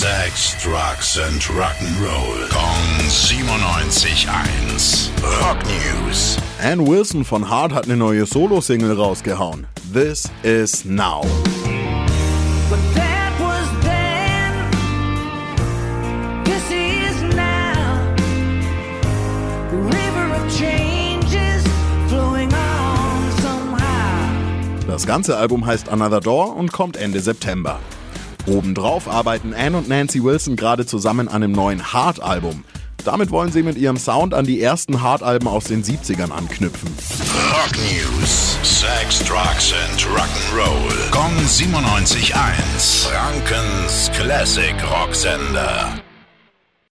Sex, Drugs and Rock'n'Roll. Kong 97.1. Rock News. Ann Wilson von Hart hat eine neue Solo-Single rausgehauen. This is Now. But that was then. This is now. River of changes flowing on somehow. Das ganze Album heißt Another Door und kommt Ende September. Obendrauf arbeiten Ann und Nancy Wilson gerade zusammen an einem neuen Hart-Album. Damit wollen sie mit ihrem Sound an die ersten Hart-Alben aus den 70ern anknüpfen. Rock News. Sex, Drugs and Rock'n'Roll. Kong 97.1. Frankens Classic Rocksender.